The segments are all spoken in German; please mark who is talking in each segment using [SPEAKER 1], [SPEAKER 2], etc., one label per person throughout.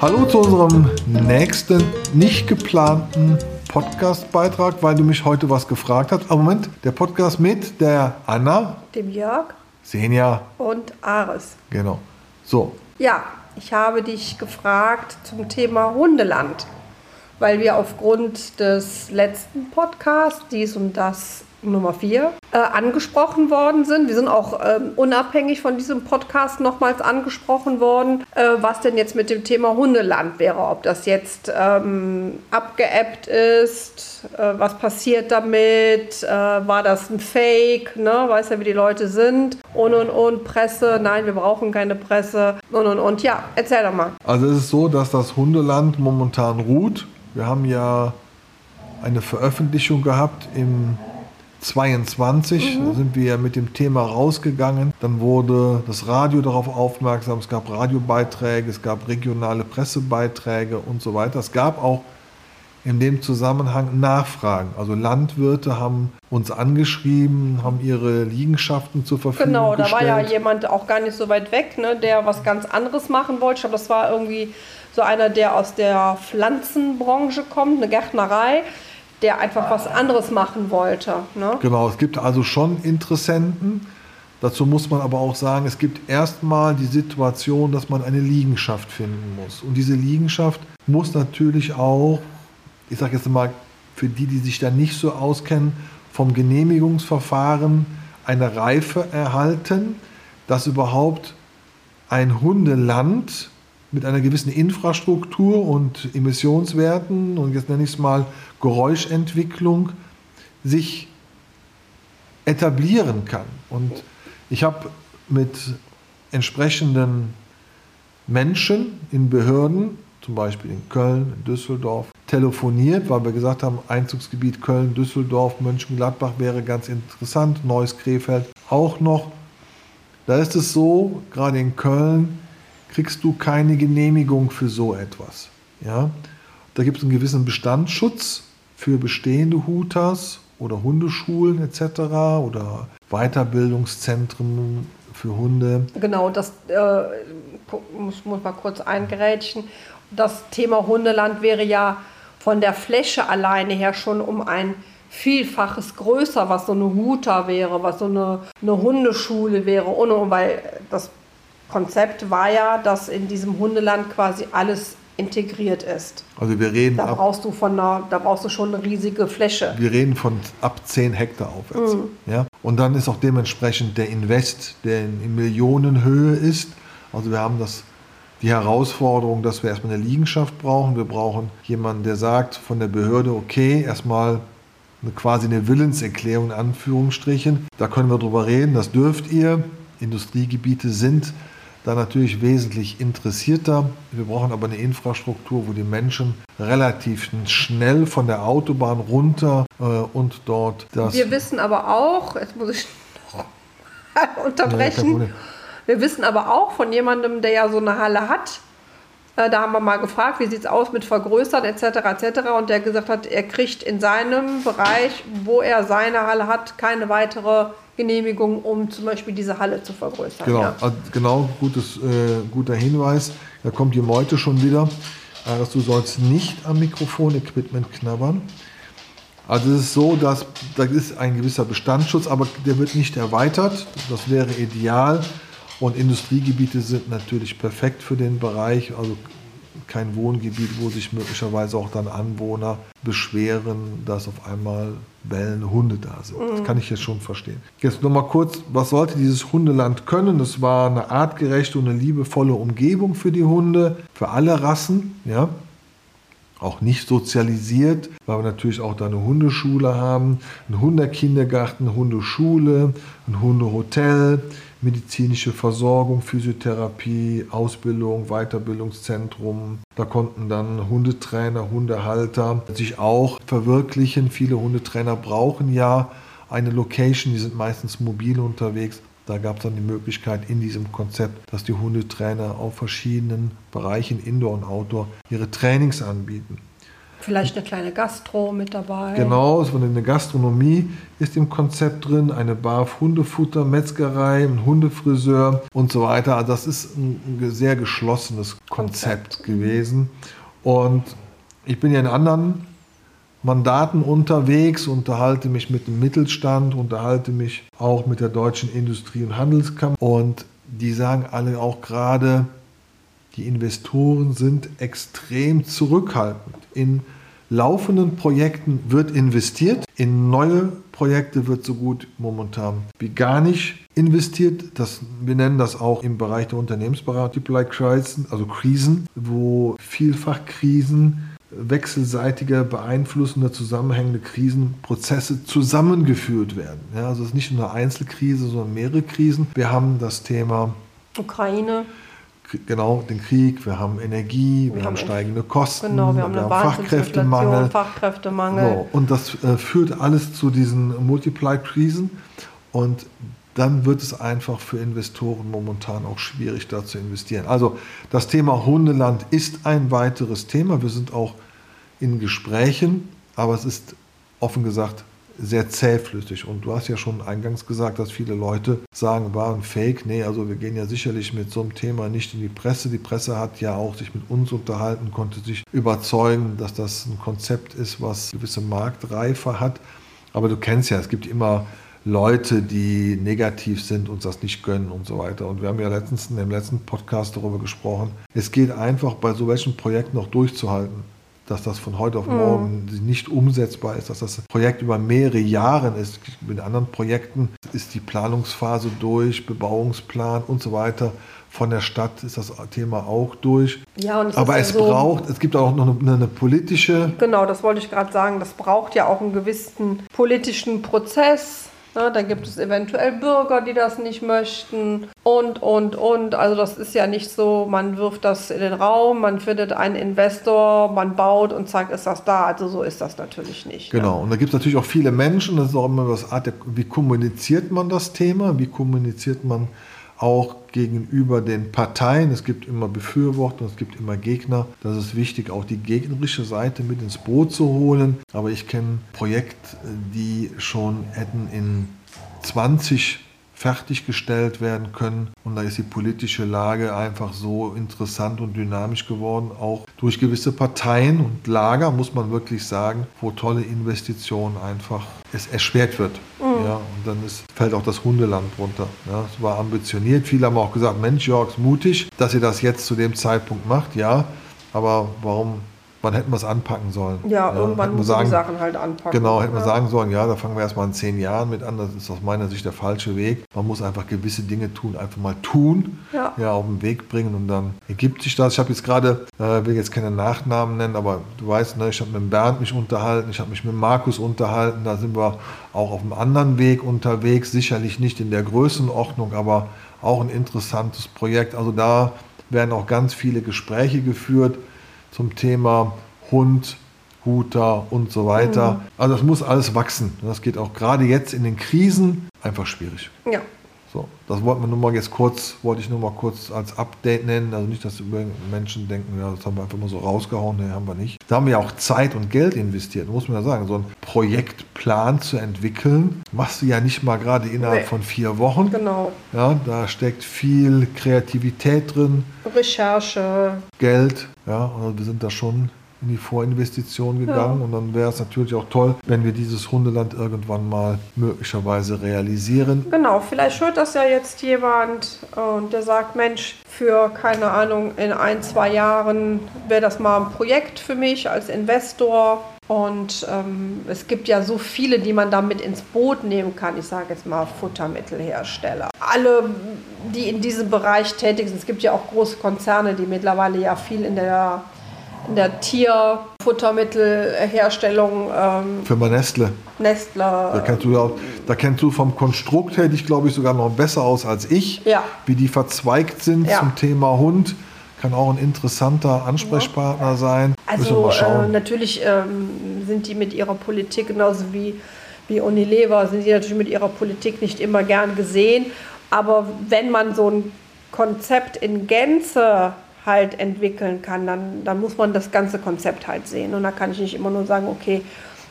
[SPEAKER 1] Hallo zu unserem nächsten nicht geplanten Podcast-Beitrag, weil du mich heute was gefragt hast. Aber Moment, der Podcast mit der Anna,
[SPEAKER 2] dem Jörg
[SPEAKER 1] Senja
[SPEAKER 2] und Ares.
[SPEAKER 1] Genau. So.
[SPEAKER 2] Ja, ich habe dich gefragt zum Thema Hundeland, weil wir aufgrund des letzten Podcasts, dies und das Nummer 4 äh, angesprochen worden sind. Wir sind auch ähm, unabhängig von diesem Podcast nochmals angesprochen worden, äh, was denn jetzt mit dem Thema Hundeland wäre, ob das jetzt ähm, abgeappt ist, äh, was passiert damit, äh, war das ein Fake, ne? weiß ja, wie die Leute sind und und und, Presse, nein, wir brauchen keine Presse und und und. Ja, erzähl doch mal.
[SPEAKER 1] Also es ist so, dass das Hundeland momentan ruht. Wir haben ja eine Veröffentlichung gehabt im 22 mhm. sind wir mit dem Thema rausgegangen. Dann wurde das Radio darauf aufmerksam. Es gab Radiobeiträge, es gab regionale Pressebeiträge und so weiter. Es gab auch in dem Zusammenhang Nachfragen. Also Landwirte haben uns angeschrieben, haben ihre Liegenschaften zur Verfügung
[SPEAKER 2] genau,
[SPEAKER 1] gestellt.
[SPEAKER 2] Genau, da war ja jemand auch gar nicht so weit weg, ne, der was ganz anderes machen wollte. Ich glaube, das war irgendwie so einer, der aus der Pflanzenbranche kommt, eine Gärtnerei der einfach was anderes machen wollte. Ne?
[SPEAKER 1] Genau, es gibt also schon Interessenten. Dazu muss man aber auch sagen, es gibt erstmal die Situation, dass man eine Liegenschaft finden muss. Und diese Liegenschaft muss natürlich auch, ich sage jetzt mal, für die, die sich da nicht so auskennen, vom Genehmigungsverfahren eine Reife erhalten, dass überhaupt ein Hundeland mit einer gewissen Infrastruktur und Emissionswerten und jetzt nenne ich es mal Geräuschentwicklung sich etablieren kann. Und ich habe mit entsprechenden Menschen in Behörden, zum Beispiel in Köln, in Düsseldorf, telefoniert, weil wir gesagt haben, Einzugsgebiet Köln, Düsseldorf, Mönchengladbach wäre ganz interessant, Neues Krefeld auch noch. Da ist es so, gerade in Köln, kriegst du keine Genehmigung für so etwas. Ja? Da gibt es einen gewissen Bestandsschutz für bestehende Hutas oder Hundeschulen etc. oder Weiterbildungszentren für Hunde.
[SPEAKER 2] Genau, das äh, muss, muss mal kurz eingerätschen. Das Thema Hundeland wäre ja von der Fläche alleine her schon um ein Vielfaches größer, was so eine Huta wäre, was so eine, eine Hundeschule wäre, ohne, weil das Konzept war ja, dass in diesem Hundeland quasi alles integriert ist.
[SPEAKER 1] Also wir reden
[SPEAKER 2] da brauchst du von einer, da brauchst du schon eine riesige Fläche.
[SPEAKER 1] Wir reden von ab 10 Hektar aufwärts. Mhm. Ja? Und dann ist auch dementsprechend der Invest, der in Millionenhöhe ist. Also wir haben das die Herausforderung, dass wir erstmal eine Liegenschaft brauchen. Wir brauchen jemanden, der sagt von der Behörde, okay, erstmal eine, quasi eine Willenserklärung in Anführungsstrichen. Da können wir drüber reden, das dürft ihr. Industriegebiete sind da natürlich wesentlich interessierter. Wir brauchen aber eine Infrastruktur, wo die Menschen relativ schnell von der Autobahn runter äh, und dort das.
[SPEAKER 2] Wir wissen aber auch, jetzt muss ich noch unterbrechen. Ja, wir wissen aber auch von jemandem, der ja so eine Halle hat, da haben wir mal gefragt, wie sieht es aus mit Vergrößern etc. etc. Und der gesagt hat, er kriegt in seinem Bereich, wo er seine Halle hat, keine weitere Genehmigung, um zum Beispiel diese Halle zu vergrößern.
[SPEAKER 1] Genau,
[SPEAKER 2] ja.
[SPEAKER 1] Also genau gutes, äh, guter Hinweis. Da kommt die Meute schon wieder. Äh, dass du sollst nicht am Mikrofonequipment knabbern. Also es ist so, dass da ist ein gewisser Bestandsschutz, aber der wird nicht erweitert. Das wäre ideal. Und Industriegebiete sind natürlich perfekt für den Bereich. Also kein Wohngebiet, wo sich möglicherweise auch dann Anwohner beschweren, dass auf einmal bellende Hunde da sind. Das kann ich jetzt schon verstehen. Jetzt nochmal kurz, was sollte dieses Hundeland können? Das war eine artgerechte und eine liebevolle Umgebung für die Hunde, für alle Rassen, ja. Auch nicht sozialisiert, weil wir natürlich auch da eine Hundeschule haben, einen Hundekindergarten, eine Hundeschule, ein Hundehotel, medizinische Versorgung, Physiotherapie, Ausbildung, Weiterbildungszentrum. Da konnten dann Hundetrainer, Hundehalter sich auch verwirklichen. Viele Hundetrainer brauchen ja eine Location, die sind meistens mobil unterwegs. Da gab es dann die Möglichkeit in diesem Konzept, dass die Hundetrainer auf verschiedenen Bereichen, Indoor und Outdoor, ihre Trainings anbieten.
[SPEAKER 2] Vielleicht eine kleine Gastro mit dabei.
[SPEAKER 1] Genau, es war eine Gastronomie ist im Konzept drin, eine Bar Hundefutter, Metzgerei, ein Hundefriseur und so weiter. Also das ist ein sehr geschlossenes Konzept, Konzept. gewesen. Und ich bin ja in anderen Mandaten unterwegs, unterhalte mich mit dem Mittelstand, unterhalte mich auch mit der Deutschen Industrie- und Handelskammer. Und die sagen alle auch gerade, die Investoren sind extrem zurückhaltend. In laufenden Projekten wird investiert, in neue Projekte wird so gut momentan wie gar nicht investiert. Das, wir nennen das auch im Bereich der Unternehmensberatung also Krisen, wo vielfach Krisen wechselseitige, beeinflussende, zusammenhängende Krisenprozesse zusammengeführt werden. Ja, also es ist nicht nur eine Einzelkrise, sondern mehrere Krisen. Wir haben das Thema
[SPEAKER 2] Ukraine
[SPEAKER 1] genau den Krieg, wir haben Energie, wir, wir haben, steigende Kosten,
[SPEAKER 2] genau, wir haben, wir haben Fachkräftemangel. Fachkräftemangel.
[SPEAKER 1] So, und das äh, führt alles zu diesen Multiply-Krisen und dann wird es einfach für Investoren momentan auch schwierig, da zu investieren. Also das Thema Hundeland ist ein weiteres Thema. Wir sind auch in Gesprächen, aber es ist offen gesagt sehr zähflüssig. Und du hast ja schon eingangs gesagt, dass viele Leute sagen, war ein Fake. Nee, also wir gehen ja sicherlich mit so einem Thema nicht in die Presse. Die Presse hat ja auch sich mit uns unterhalten, konnte sich überzeugen, dass das ein Konzept ist, was gewisse Marktreife hat. Aber du kennst ja, es gibt immer Leute, die negativ sind, uns das nicht gönnen und so weiter. Und wir haben ja letztens in dem letzten Podcast darüber gesprochen. Es geht einfach bei so welchen Projekten noch durchzuhalten dass das von heute auf mhm. morgen mhm. nicht umsetzbar ist, dass das Projekt über mehrere Jahre ist. Mit anderen Projekten ist die Planungsphase durch, Bebauungsplan und so weiter. Von der Stadt ist das Thema auch durch. Ja, und es Aber es so braucht, es gibt auch noch eine, eine politische.
[SPEAKER 2] Genau, das wollte ich gerade sagen. Das braucht ja auch einen gewissen politischen Prozess Ne, dann gibt es eventuell Bürger, die das nicht möchten und, und, und. Also das ist ja nicht so, man wirft das in den Raum, man findet einen Investor, man baut und zeigt, ist das da. Also so ist das natürlich nicht.
[SPEAKER 1] Ne? Genau, ne? und da gibt es natürlich auch viele Menschen, das ist auch immer das Art, wie kommuniziert man das Thema, wie kommuniziert man auch gegenüber den Parteien. Es gibt immer Befürworter, es gibt immer Gegner. Das ist wichtig, auch die gegnerische Seite mit ins Boot zu holen. Aber ich kenne Projekte, die schon hätten in 20 fertiggestellt werden können. Und da ist die politische Lage einfach so interessant und dynamisch geworden, auch durch gewisse Parteien und Lager, muss man wirklich sagen, wo tolle Investitionen einfach es erschwert wird. Und dann ist, fällt auch das Hundeland runter. Ja, es war ambitioniert. Viele haben auch gesagt, Mensch, Jörg, mutig, dass ihr das jetzt zu dem Zeitpunkt macht. Ja, aber warum wann hätten wir es anpacken sollen?
[SPEAKER 2] Ja, ja irgendwann muss man die Sachen halt anpacken.
[SPEAKER 1] Genau, hätten ja. wir sagen sollen, ja, da fangen wir erstmal in zehn Jahren mit an. Das ist aus meiner Sicht der falsche Weg. Man muss einfach gewisse Dinge tun, einfach mal tun, ja, ja auf den Weg bringen und dann ergibt sich das. Ich habe jetzt gerade, äh, will jetzt keine Nachnamen nennen, aber du weißt, ne, ich habe mit Bernd mich unterhalten, ich habe mich mit Markus unterhalten, da sind wir auch auf einem anderen Weg unterwegs, sicherlich nicht in der Größenordnung, aber auch ein interessantes Projekt. Also da werden auch ganz viele Gespräche geführt zum Thema Hund, Huter und so weiter. Mhm. Also das muss alles wachsen. Das geht auch gerade jetzt in den Krisen einfach schwierig.
[SPEAKER 2] Ja.
[SPEAKER 1] So, das wollten wir nur mal jetzt kurz, wollte ich nur mal kurz als Update nennen. Also nicht, dass Menschen denken, ja, das haben wir einfach mal so rausgehauen, nee, haben wir nicht. Da haben wir auch Zeit und Geld investiert, muss man ja sagen. So einen Projektplan zu entwickeln, machst du ja nicht mal gerade innerhalb nee. von vier Wochen.
[SPEAKER 2] Genau.
[SPEAKER 1] Ja, da steckt viel Kreativität drin.
[SPEAKER 2] Recherche.
[SPEAKER 1] Geld, ja, also wir sind da schon in die Vorinvestition gegangen. Ja. Und dann wäre es natürlich auch toll, wenn wir dieses Hundeland irgendwann mal möglicherweise realisieren.
[SPEAKER 2] Genau, vielleicht hört das ja jetzt jemand und der sagt, Mensch, für keine Ahnung, in ein, zwei Jahren wäre das mal ein Projekt für mich als Investor. Und ähm, es gibt ja so viele, die man damit ins Boot nehmen kann. Ich sage jetzt mal Futtermittelhersteller. Alle, die in diesem Bereich tätig sind. Es gibt ja auch große Konzerne, die mittlerweile ja viel in der in der Tierfuttermittelherstellung. Ähm,
[SPEAKER 1] Firma Nestle.
[SPEAKER 2] Nestle.
[SPEAKER 1] Da kennst, du ja, da kennst du vom Konstrukt her dich, glaube ich, sogar noch besser aus als ich.
[SPEAKER 2] Ja.
[SPEAKER 1] Wie die verzweigt sind ja. zum Thema Hund. Kann auch ein interessanter Ansprechpartner ja. sein.
[SPEAKER 2] Also äh, natürlich ähm, sind die mit ihrer Politik genauso wie, wie Unilever, sind sie natürlich mit ihrer Politik nicht immer gern gesehen. Aber wenn man so ein Konzept in Gänze halt entwickeln kann, dann, dann muss man das ganze Konzept halt sehen. Und da kann ich nicht immer nur sagen, okay,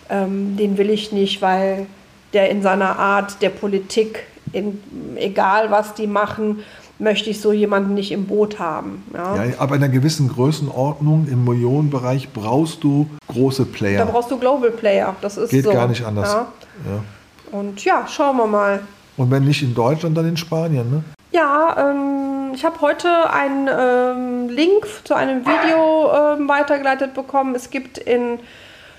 [SPEAKER 2] ähm, den will ich nicht, weil der in seiner Art der Politik, in, egal was die machen, möchte ich so jemanden nicht im Boot haben.
[SPEAKER 1] Ja. ja. aber in einer gewissen Größenordnung im Millionenbereich brauchst du große Player.
[SPEAKER 2] Da brauchst du Global Player. Das ist
[SPEAKER 1] Geht
[SPEAKER 2] so.
[SPEAKER 1] gar nicht anders.
[SPEAKER 2] Ja. ja. Und ja, schauen wir mal.
[SPEAKER 1] Und wenn nicht in Deutschland, dann in Spanien, ne?
[SPEAKER 2] Ja, ähm, ich habe heute einen ähm, Link zu einem Video ähm, weitergeleitet bekommen. Es gibt in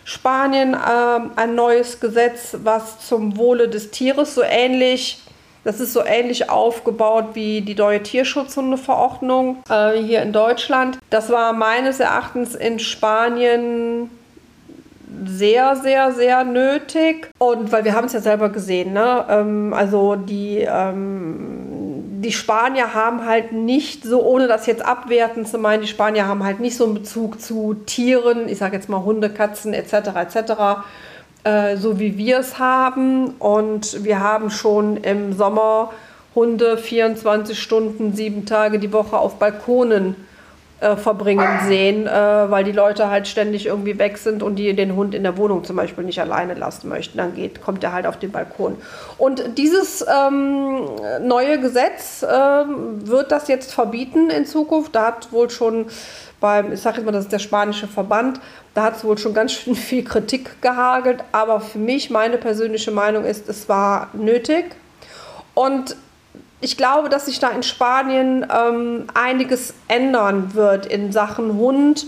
[SPEAKER 2] Spanien ähm, ein neues Gesetz, was zum Wohle des Tieres so ähnlich das ist so ähnlich aufgebaut wie die neue Tierschutzhundeverordnung äh, hier in Deutschland. Das war meines Erachtens in Spanien sehr, sehr, sehr nötig. Und weil wir haben es ja selber gesehen, ne? Ähm, also die, ähm, die Spanier haben halt nicht so, ohne das jetzt abwerten zu meinen, die Spanier haben halt nicht so einen Bezug zu Tieren, ich sage jetzt mal Hunde, Katzen etc. etc äh, so wie wir es haben. Und wir haben schon im Sommer Hunde 24 Stunden, sieben Tage die Woche auf Balkonen äh, verbringen sehen, äh, weil die Leute halt ständig irgendwie weg sind und die den Hund in der Wohnung zum Beispiel nicht alleine lassen möchten. Dann geht, kommt er halt auf den Balkon. Und dieses ähm, neue Gesetz ähm, wird das jetzt verbieten in Zukunft. Da hat wohl schon beim, ich sage immer, das ist der spanische Verband, da hat es wohl schon ganz schön viel Kritik gehagelt. Aber für mich, meine persönliche Meinung ist, es war nötig. Und ich glaube, dass sich da in Spanien ähm, einiges ändern wird in Sachen Hund,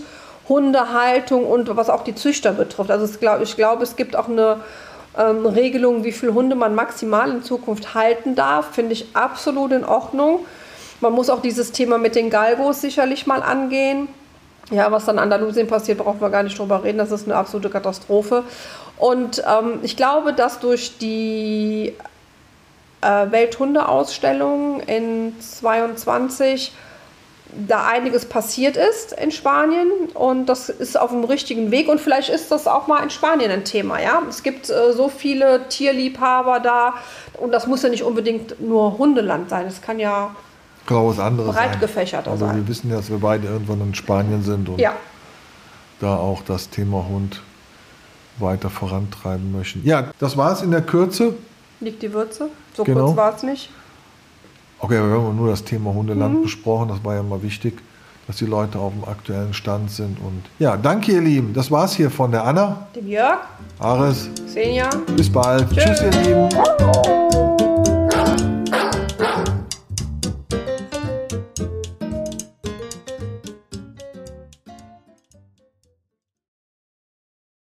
[SPEAKER 2] Hundehaltung und was auch die Züchter betrifft. Also glaub, ich glaube, es gibt auch eine ähm, Regelung, wie viele Hunde man maximal in Zukunft halten darf. Finde ich absolut in Ordnung. Man muss auch dieses Thema mit den Galgos sicherlich mal angehen. Ja, was dann in Andalusien passiert, brauchen wir gar nicht drüber reden. Das ist eine absolute Katastrophe. Und ähm, ich glaube, dass durch die äh, Welthundeausstellung in 22 da einiges passiert ist in Spanien und das ist auf dem richtigen Weg und vielleicht ist das auch mal in Spanien ein Thema, ja. Es gibt äh, so viele Tierliebhaber da und das muss ja nicht unbedingt nur Hundeland sein. Es kann ja
[SPEAKER 1] was anderes
[SPEAKER 2] breit gefächerter
[SPEAKER 1] also
[SPEAKER 2] sein.
[SPEAKER 1] Wir wissen ja, dass wir beide irgendwann in Spanien sind und
[SPEAKER 2] ja.
[SPEAKER 1] da auch das Thema Hund weiter vorantreiben möchten. Ja, das war es in der Kürze.
[SPEAKER 2] Liegt die Würze? So
[SPEAKER 1] genau.
[SPEAKER 2] kurz war es nicht.
[SPEAKER 1] Okay, wir haben nur das Thema Hundeland mhm. besprochen. Das war ja mal wichtig, dass die Leute auf dem aktuellen Stand sind. Und ja, danke ihr Lieben. Das war's hier von der Anna.
[SPEAKER 2] Dem Jörg.
[SPEAKER 1] Ares.
[SPEAKER 2] Senja.
[SPEAKER 1] Bis bald. Tschüss, Tschüss ihr Lieben.